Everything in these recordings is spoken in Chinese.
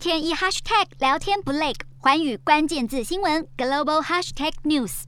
天一 hashtag 聊天不累，环宇关键字新闻 global hashtag news。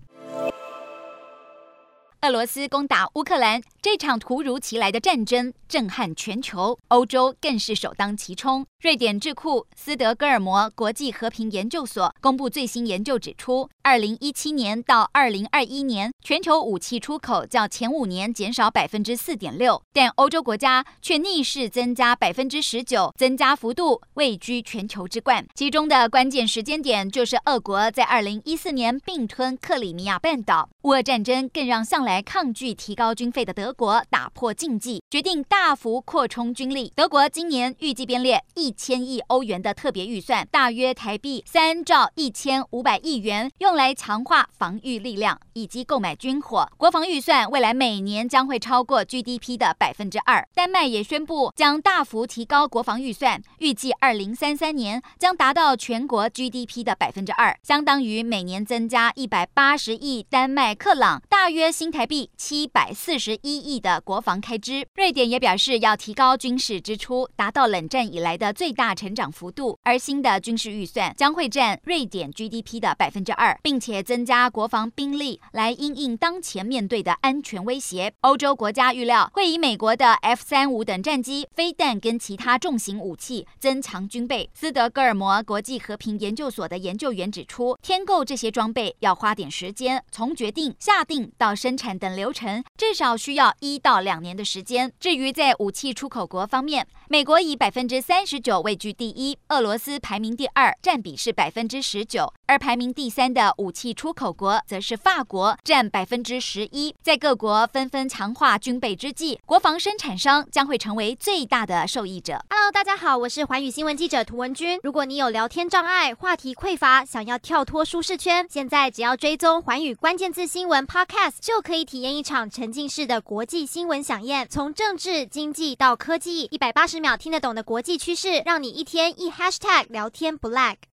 俄罗斯攻打乌克兰，这场突如其来的战争震撼全球，欧洲更是首当其冲。瑞典智库斯德哥尔摩国际和平研究所公布最新研究指出，二零一七年到二零二一年，全球武器出口较前五年减少百分之四点六，但欧洲国家却逆势增加百分之十九，增加幅度位居全球之冠。其中的关键时间点就是俄国在二零一四年并吞克里米亚半岛。乌俄战争更让向来抗拒提高军费的德国打破禁忌，决定大幅扩充军力。德国今年预计编列一千亿欧元的特别预算，大约台币三兆一千五百亿元，用来强化防御力量以及购买军火。国防预算未来每年将会超过 GDP 的百分之二。丹麦也宣布将大幅提高国防预算，预计二零三三年将达到全国 GDP 的百分之二，相当于每年增加一百八十亿丹麦。克朗大约新台币七百四十一亿的国防开支，瑞典也表示要提高军事支出，达到冷战以来的最大成长幅度。而新的军事预算将会占瑞典 GDP 的百分之二，并且增加国防兵力来因应当前面对的安全威胁。欧洲国家预料会以美国的 F 三五等战机、飞弹跟其他重型武器增强军备。斯德哥尔摩国际和平研究所的研究员指出，添购这些装备要花点时间，从决定。下定到生产等流程至少需要一到两年的时间。至于在武器出口国方面，美国以百分之三十九位居第一，俄罗斯排名第二，占比是百分之十九，而排名第三的武器出口国则是法国，占百分之十一。在各国纷纷强化军备之际，国防生产商将会成为最大的受益者。Hello，大家好，我是寰宇新闻记者涂文君。如果你有聊天障碍、话题匮乏，想要跳脱舒适圈，现在只要追踪寰宇关键字。新闻 Cast 就可以体验一场沉浸式的国际新闻飨宴，从政治、经济到科技，一百八十秒听得懂的国际趋势，让你一天一 Hashtag 聊天不 lag。